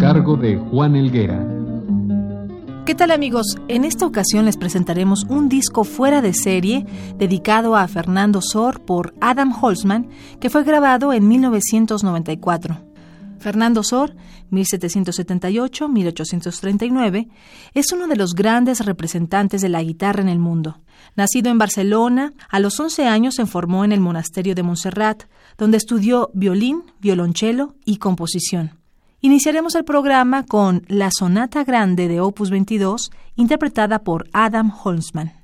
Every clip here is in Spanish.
Cargo de Juan Elguera. ¿Qué tal amigos? En esta ocasión les presentaremos un disco fuera de serie dedicado a Fernando Sor por Adam Holzman, que fue grabado en 1994. Fernando Sor, 1778-1839, es uno de los grandes representantes de la guitarra en el mundo. Nacido en Barcelona, a los 11 años se formó en el monasterio de Montserrat, donde estudió violín, violonchelo y composición. Iniciaremos el programa con la Sonata Grande de Opus 22, interpretada por Adam Holzman.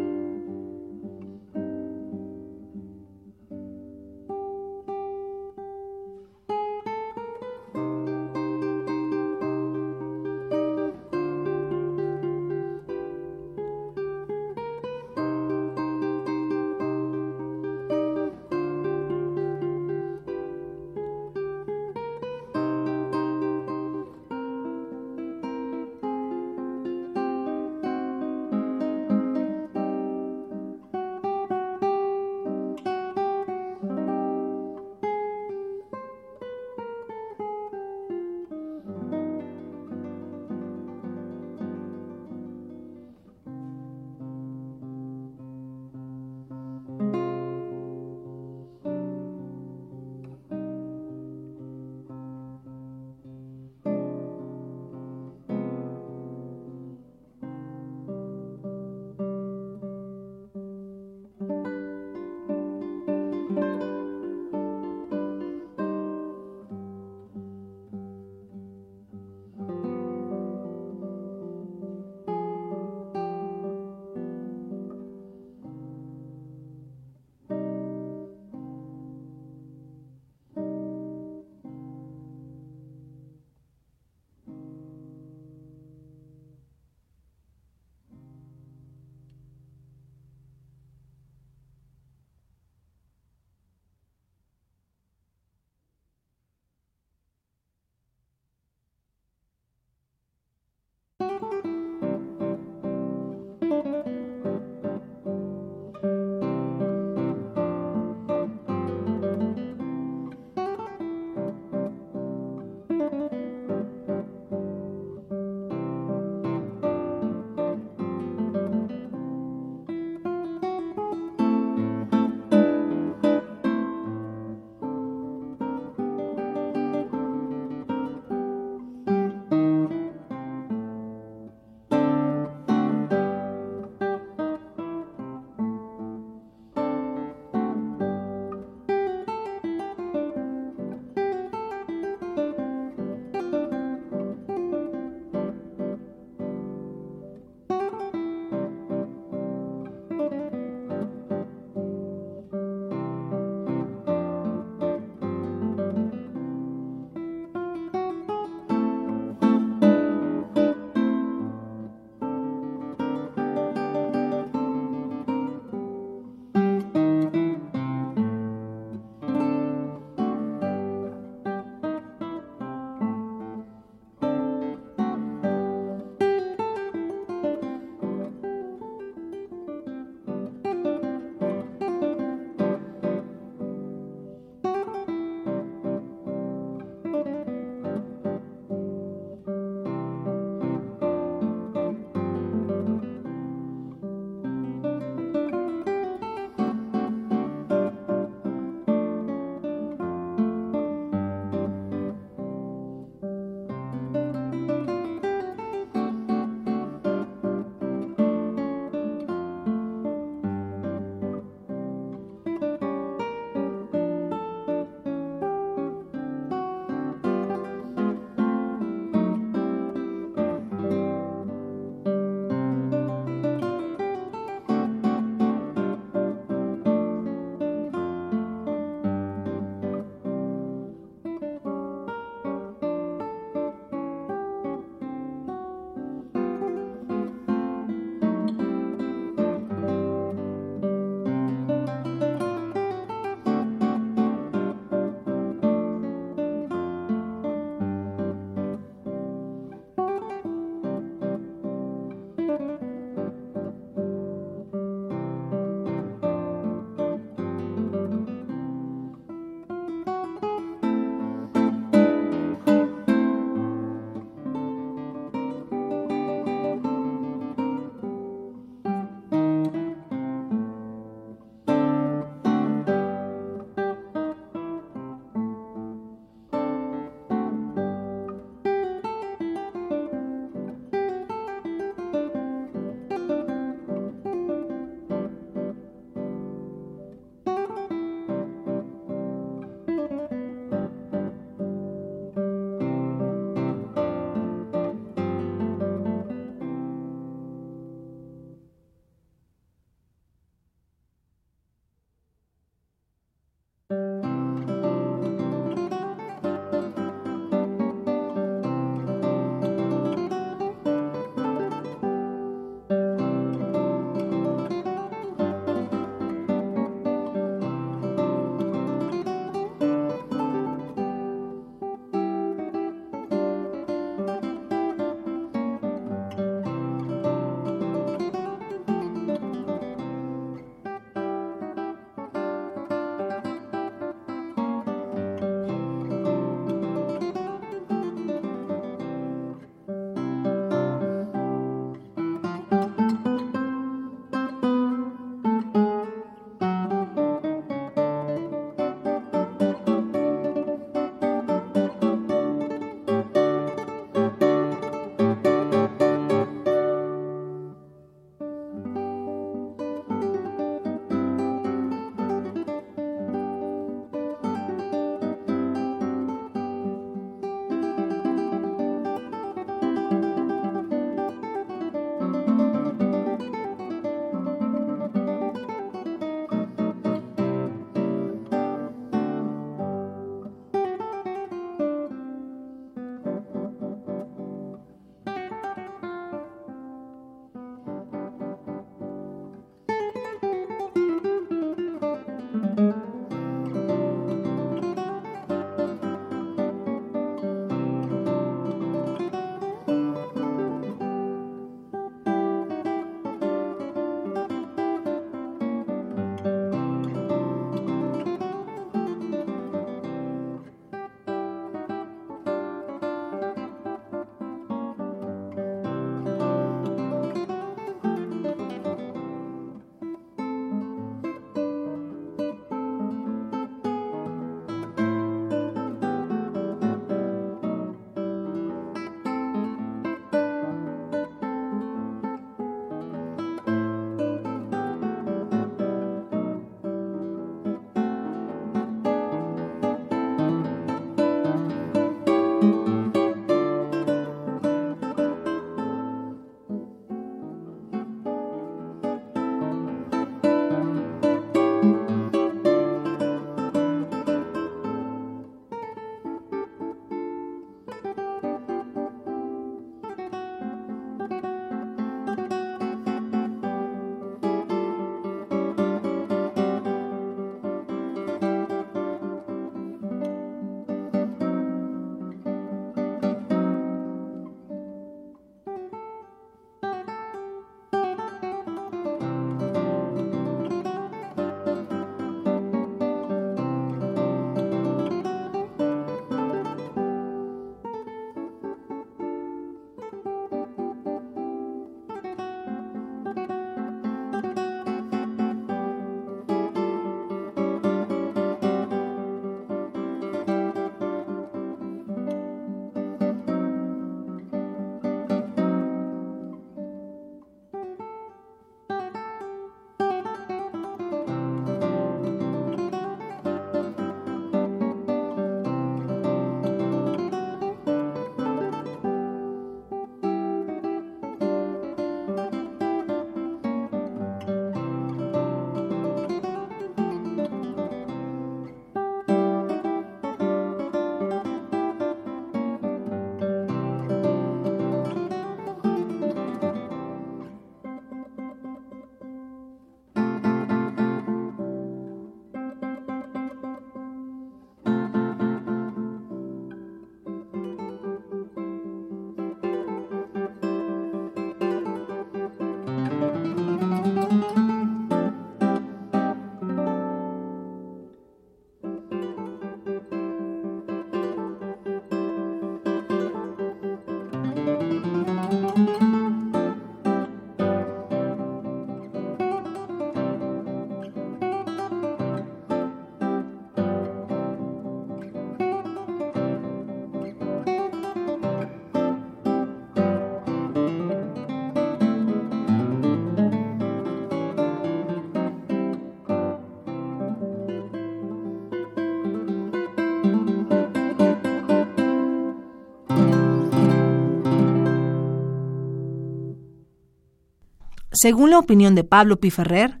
Según la opinión de Pablo Piferrer,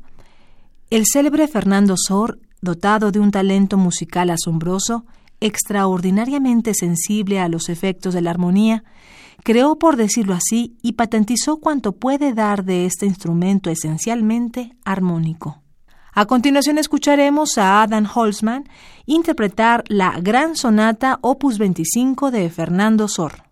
el célebre Fernando Sor, dotado de un talento musical asombroso, extraordinariamente sensible a los efectos de la armonía, creó, por decirlo así, y patentizó cuanto puede dar de este instrumento esencialmente armónico. A continuación escucharemos a Adam Holzman interpretar la Gran Sonata Opus 25 de Fernando Sor.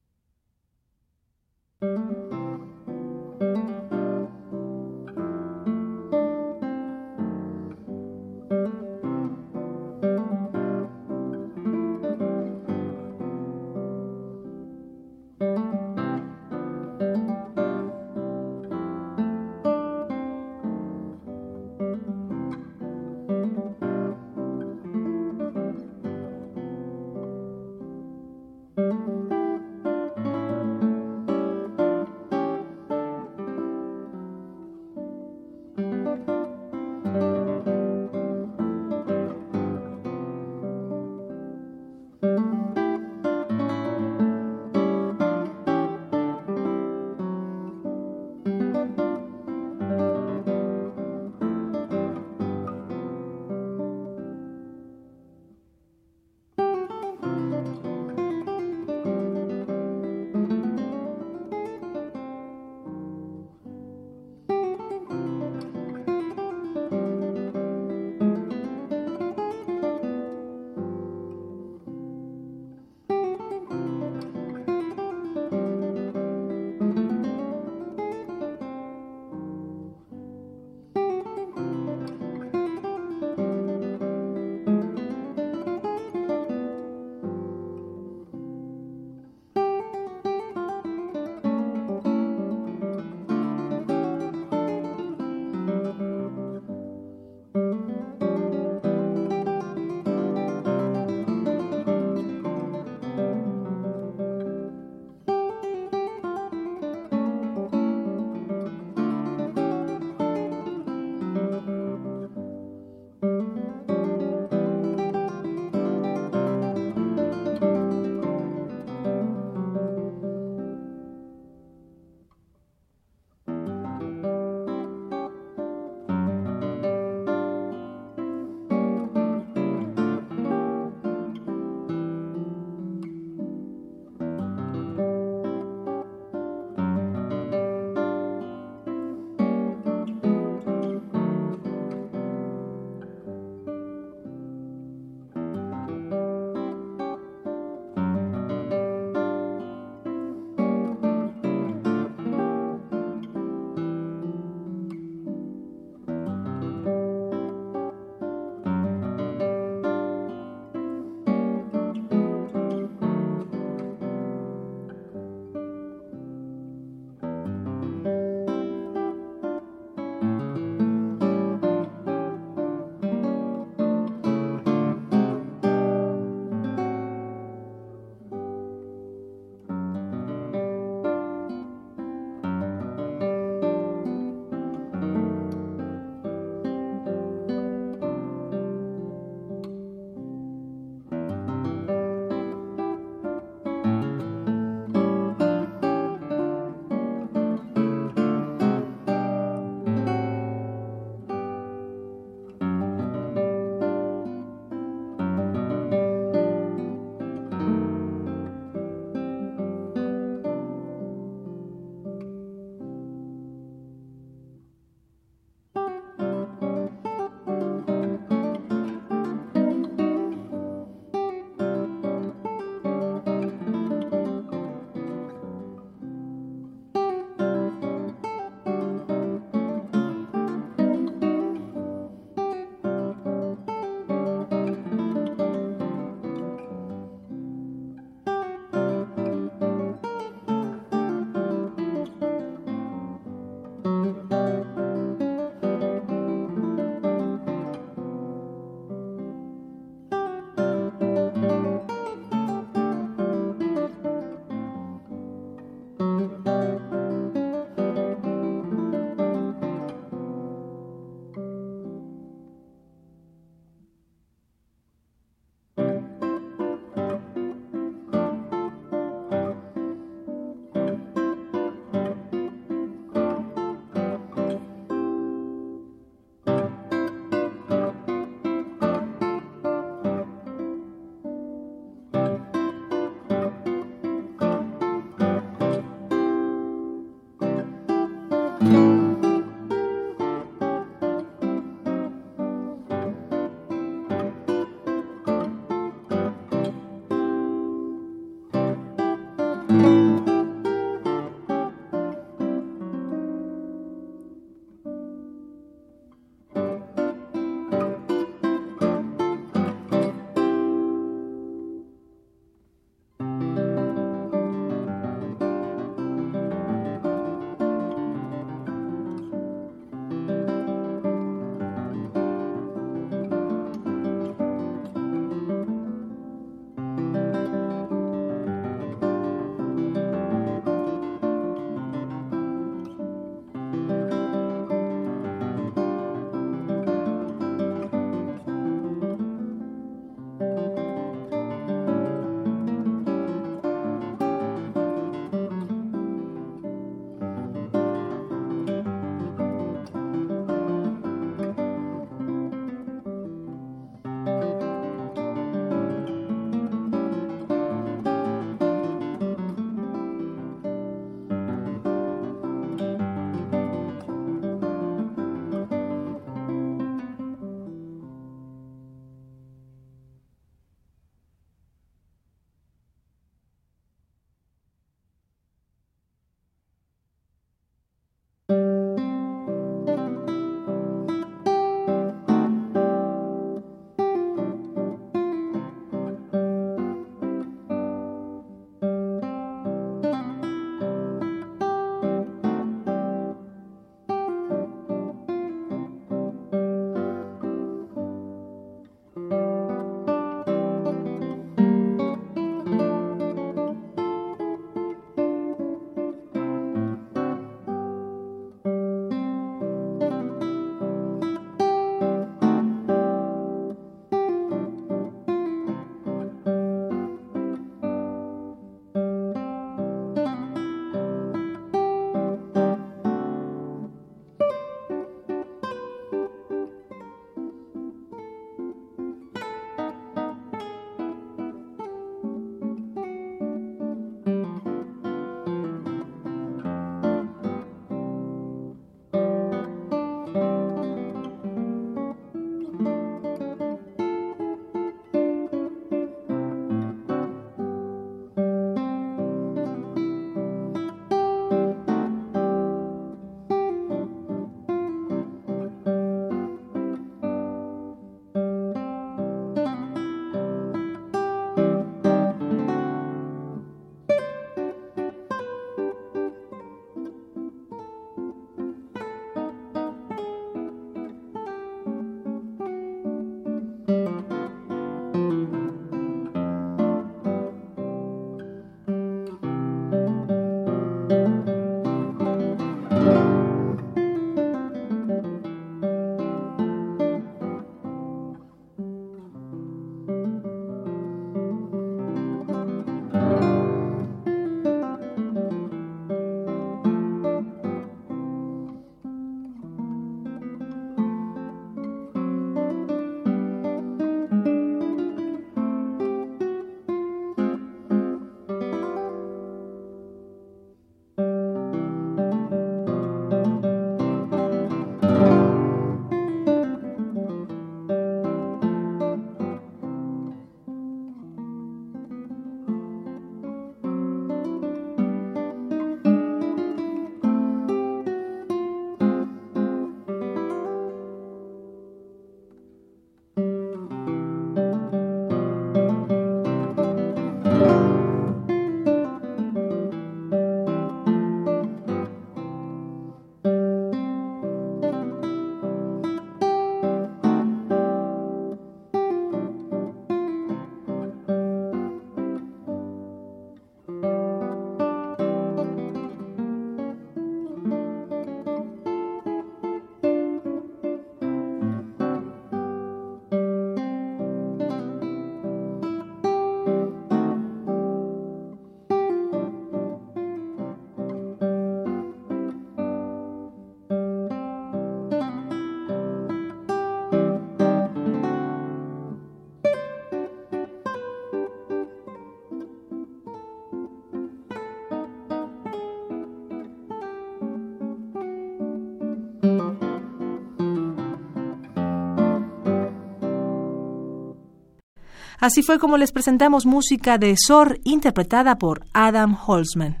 Así fue como les presentamos música de Sor interpretada por Adam Holzman.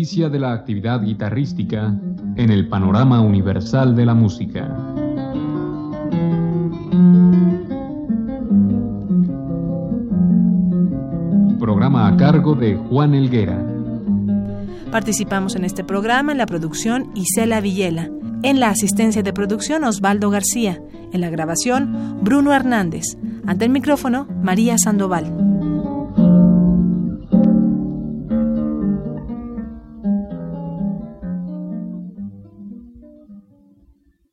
Noticia de la actividad guitarrística en el panorama universal de la música. Programa a cargo de Juan Elguera. Participamos en este programa en la producción Isela Villela, en la asistencia de producción Osvaldo García, en la grabación Bruno Hernández, ante el micrófono María Sandoval.